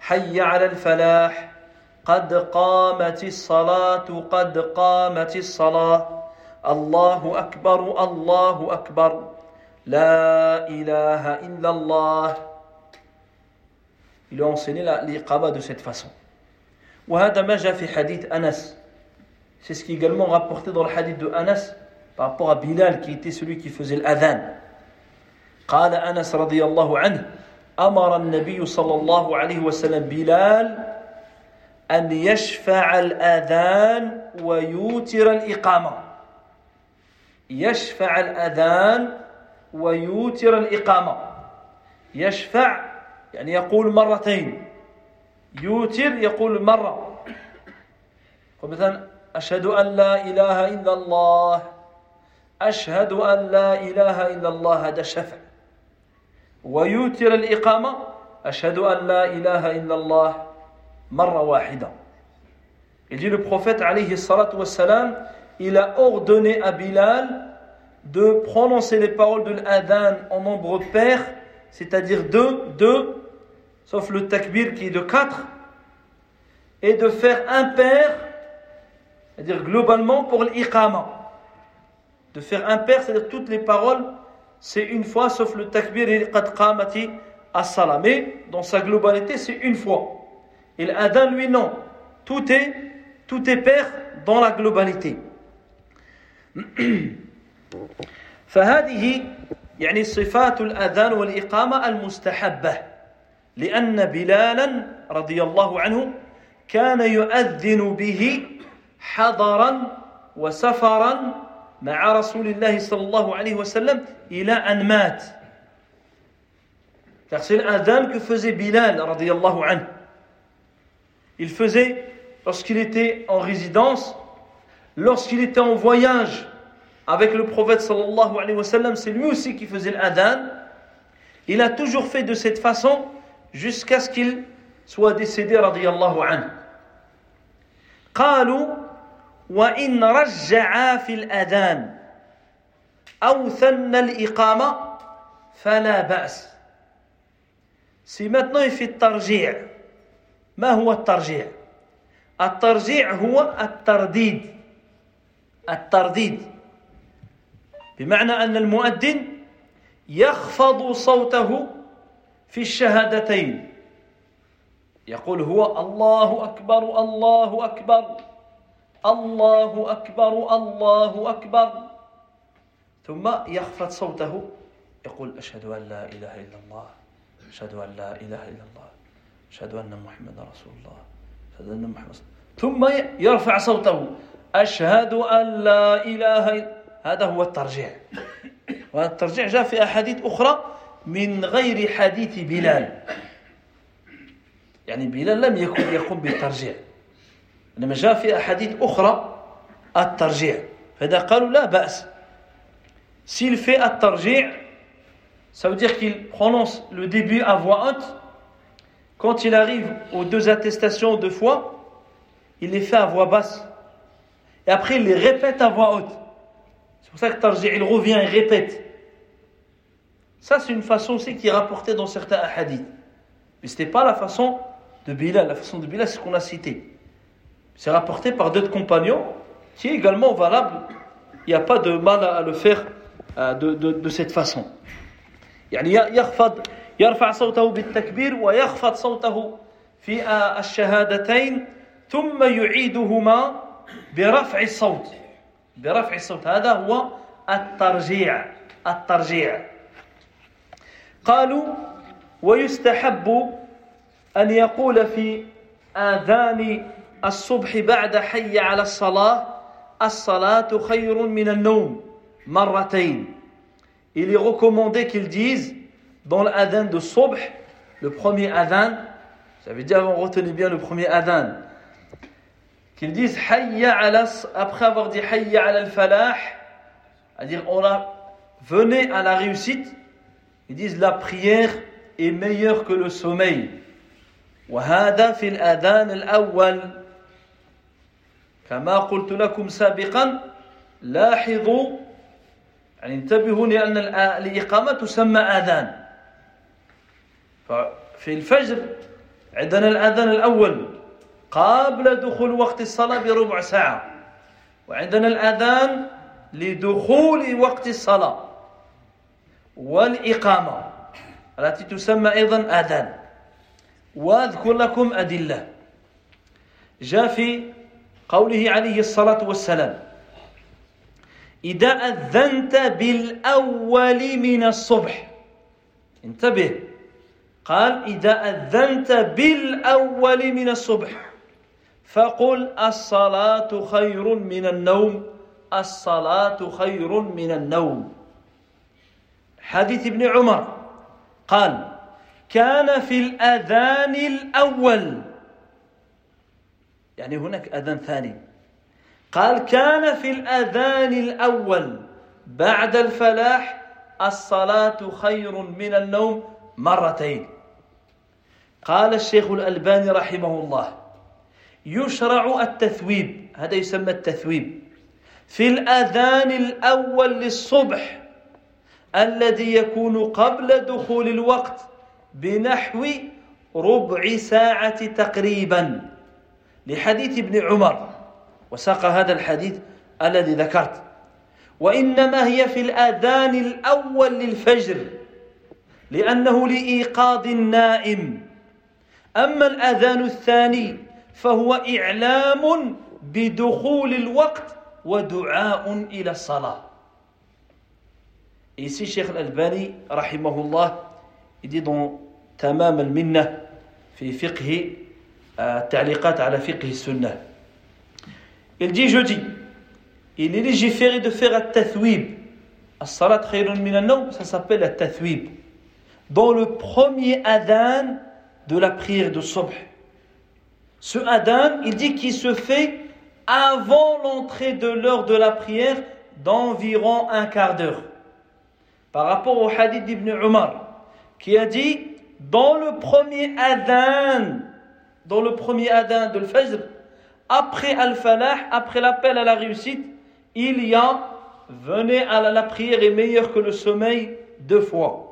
حي على الفلاح. قد قامت الصلاة قد قامت الصلاة. الله أكبر الله أكبر. لا إله إلا الله. Il a enseigné l'iqama de cette façon. وهذا ما جاء في حديث أنس. C'est ce qui est également rapporté dans le hadith de Anas par rapport à Bilal qui était celui qui faisait l'adhan. قال أنس رضي الله عنه أمر النبي صلى الله عليه وسلم بلال أن يشفع الأذان ويوتر الإقامة. يشفع الأذان ويوتر الإقامة. يشفع يعني يقول مرتين. يوتر يقول مرة مثلا أشهد أن لا إله إلا الله أشهد أن لا إله إلا الله هذا شفع ويوتر الإقامة Ashhadu an la ilaha illallah marra wahida. Il dit le prophète alayhi salatu wassalam, il a ordonné à Bilal de prononcer les paroles de l'adhan en nombre pair, c'est-à-dire deux, deux, sauf le takbir qui est de quatre, et de faire un pair, c'est-à-dire globalement pour l'iqama. De faire un pair, c'est-à-dire toutes les paroles, c'est une fois, sauf le takbir et qad qamati as-salam. Mais dans sa globalité, c'est une fois. Et l'adhan, lui, non. Tout est, tout est pair dans la globalité. فهذه يعني صفات الأذان والإقامة المستحبة لأن بلالا رضي الله عنه كان يؤذن به حضرا وسفرا مع رسول الله صلى الله عليه وسلم إلى أن مات Car c'est l'adhan que faisait Bilal, radiallahu anhu. Il faisait lorsqu'il était en résidence, lorsqu'il était en voyage avec le prophète sallallahu alayhi wa sallam, c'est lui aussi qui faisait l'adhan. Il a toujours fait de cette façon jusqu'à ce qu'il soit décédé radiallahu anhu. قالوا وإن رجعا في الأذان أو ثن الإقامة فلا بأس. Si maintenant il fait ما هو الترجيع الترجيع هو الترديد. الترديد. بمعنى أن المؤذن يخفض صوته في الشهادتين. يقول هو الله أكبر الله أكبر الله أكبر الله أكبر. ثم يخفض صوته يقول أشهد أن لا إله إلا الله أشهد أن لا إله إلا الله أشهد أن محمد رسول الله أشهد أن محمد ثم يرفع صوته أشهد أن لا إله إلا هذا هو الترجيع. وهذا الترجيع جاء في أحاديث أخرى من غير حديث بلال يعني بلال لم يكن يقوم بالترجيع إنما جاء في أحاديث أخرى الترجيع فإذا قالوا لا بأس s'il fait الترجيع ça veut dire qu'il prononce le début à voix haute quand il arrive aux deux attestations de foi il les fait à voix basse et après il les répète à voix haute c'est pour ça que Tarji' il revient et répète ça c'est une façon aussi qui est rapportée dans certains hadiths mais ce n'était pas la façon de Bilal la façon de Bilal c'est ce qu'on a cité c'est rapporté par d'autres compagnons qui est également valable il n'y a pas de mal à le faire euh, de, de, de cette façon يعني يخفض يرفع صوته بالتكبير ويخفض صوته في الشهادتين ثم يعيدهما برفع الصوت برفع الصوت هذا هو الترجيع الترجيع قالوا ويستحب أن يقول في آذان الصبح بعد حي على الصلاة الصلاة خير من النوم مرتين il est recommandé qu'ils disent dans l'adhan de Subh, le premier adhan, j'avais dit avant, retenez bien le premier adhan, qu'ils disent hayya ala, après avoir dit hayya ala al-falah, c'est-à-dire on a venez à la réussite, ils disent la prière est meilleure que le sommeil. وهذا في الأذان الأول كما قلت لكم سابقا لاحظوا يعني انتبهوا لأن الإقامة تسمى آذان ففي الفجر عندنا الأذان الأول قبل دخول وقت الصلاة بربع ساعة وعندنا الأذان لدخول وقت الصلاة والإقامة. التي تسمى أيضا آذان. وأذكر لكم أدلة. جاء في قوله عليه الصلاة والسلام إذا أذنت بالأول من الصبح. انتبه. قال إذا أذنت بالأول من الصبح. فقل الصلاة خير من النوم. الصلاة خير من النوم. حديث ابن عمر قال كان في الأذان الأول. يعني هناك أذان ثاني. قال كان في الأذان الأول. بعد الفلاح الصلاة خير من النوم مرتين. قال الشيخ الألباني رحمه الله يشرع التثويب. هذا يسمى التثويب. في الأذان الأول للصبح الذي يكون قبل دخول الوقت بنحو ربع ساعة تقريبا. لحديث ابن عمر وساق هذا الحديث الذي ذكرت. وإنما هي في الآذان الأول للفجر لأنه لإيقاظ النائم. أما الأذان الثاني فهو إعلام بدخول الوقت ودعاء إلى الصلاة. Et ici, Cheikh Al-Albani, rahimahullah, il dit dans Tamam al-Minna, fi fiqhi, euh, ta'liqat ala fiqhi sunnah. Il dit, je dis, il est légiféré de faire at-tathwib. As-salat khayrun minan ça s'appelle at-tathwib. Dans le premier adhan de la prière de Sobh. Ce adhan, il dit qu'il se fait avant l'entrée de l'heure de la prière d'environ un quart d'heure. Par rapport au hadith d'Ibn Umar, qui a dit dans le premier adhan, dans le premier adhan de l'Fajr, après Al-Falah, après l'appel à la réussite, il y a venez à la, prière est meilleure que le sommeil deux fois.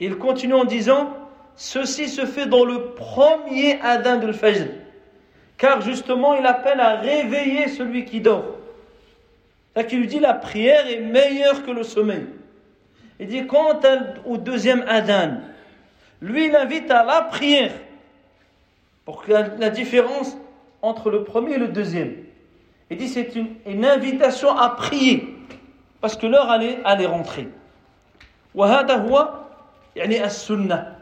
Il continue en disant ceci se fait dans le premier adhan de l'Fajr. Car justement, il appelle à réveiller celui qui dort. C'est-à-dire qu'il lui dit la prière est meilleure que le sommeil. Il dit quant au deuxième adhan, lui il invite à la prière. Pour que la, la différence entre le premier et le deuxième. Il dit c'est une, une invitation à prier. Parce que l'heure allait, allait rentrer. وهذا هو يعني السنة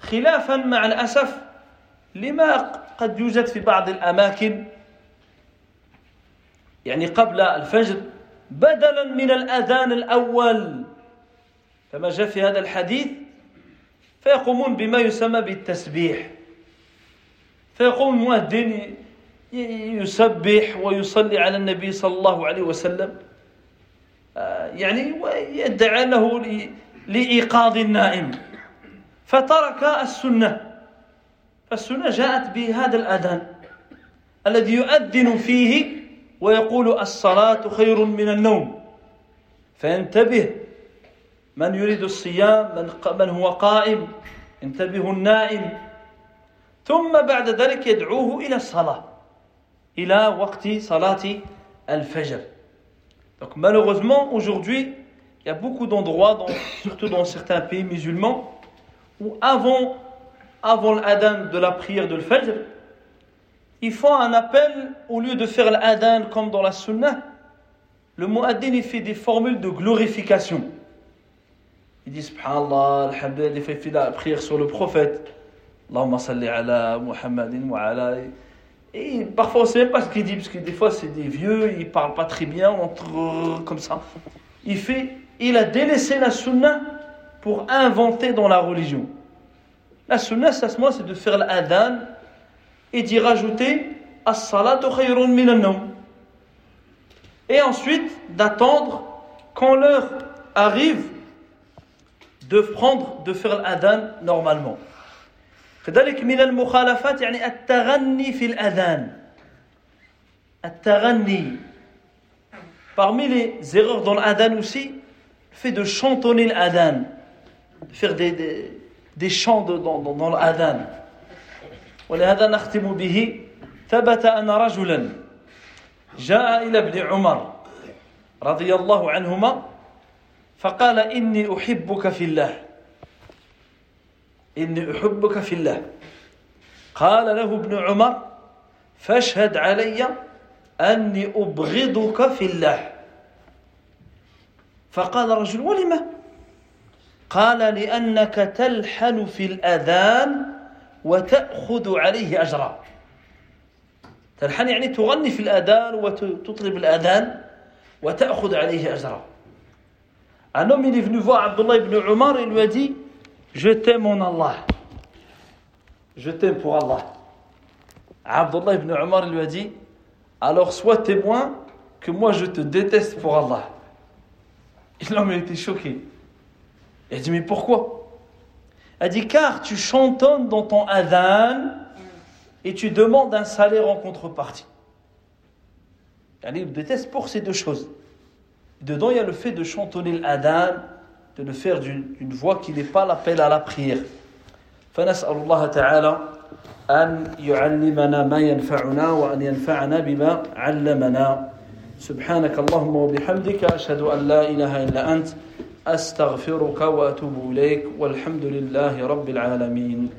خلافا مع الأسف لما قد يوجد في بعض الأماكن يعني قبل الفجر بدلا من الأذان الأول كما جاء في هذا الحديث فيقومون بما يسمى بالتسبيح. فيقوم المؤذن يسبح ويصلي على النبي صلى الله عليه وسلم. يعني ويدعى له لإيقاظ النائم. فترك السنة. فالسنة جاءت بهذا الأذان الذي يؤذن فيه ويقول الصلاة خير من النوم. فينتبه من يريد الصيام من, من هو قائم انتبه النائم ثم بعد ذلك يدعوه إلى الصلاة إلى وقت صلاة الفجر Donc malheureusement, aujourd'hui, il y a beaucoup d'endroits, surtout dans certains pays musulmans, où avant, avant l'adhan de la prière de l'Fajr, ils font un appel, au lieu de faire l'adhan comme dans la sunnah, le muaddin il fait des formules de glorification. il dit Subhanallah, Alhamdulillah, il fait la prière sur le prophète. Allahumma salli ala Muhammadin wa ala. Et parfois on ne sait même pas ce qu'il dit, parce que des fois c'est des vieux, ils ne parlent pas très bien, entre, comme ça. Il, fait, il a délaissé la sunna pour inventer dans la religion. La sunna, ça c'est de faire l'adhan et d'y rajouter As-salatu khayrun min Et ensuite d'attendre quand l'heure arrive de prendre, de faire l'adhan normalement. كذلك من المخالفات يعني التغني في الأذان التغني Parmi les erreurs dans l'adhan aussi, le fait de chantonner l'adhan, de faire des, des, des chants de, dans, dans, dans l'adhan. ولهذا نختم به ثبت أن رجلا جاء إلى ابن عمر رضي الله عنهما فقال إني أحبك في الله. إني أحبك في الله. قال له ابن عمر فاشهد علي أني أبغضك في الله. فقال الرجل ولم؟ قال لأنك تلحن في الأذان وتأخذ عليه أجرا. تلحن يعني تغني في الأذان وتطلب الأذان وتأخذ عليه أجرا. Un homme il est venu voir Abdullah ibn Umar et lui a dit Je t'aime en Allah. Je t'aime pour Allah. Abdullah ibn Umar lui a dit Alors sois témoin que moi je te déteste pour Allah. L'homme a été choqué. Il a dit Mais pourquoi? Elle dit car tu chantonnes dans ton adhan et tu demandes un salaire en contrepartie. Il déteste pour ces deux choses. Dedans, il y a le fait de chantonner l'adhan, de le faire d'une voix qui n'est pas l'appel à la prière. فنسأل الله تعالى أن يعلمنا ما ينفعنا وأن ينفعنا بما علمنا سبحانك اللهم وبحمدك أشهد أن لا إله إلا أنت أستغفرك وأتوب إليك والحمد لله رب العالمين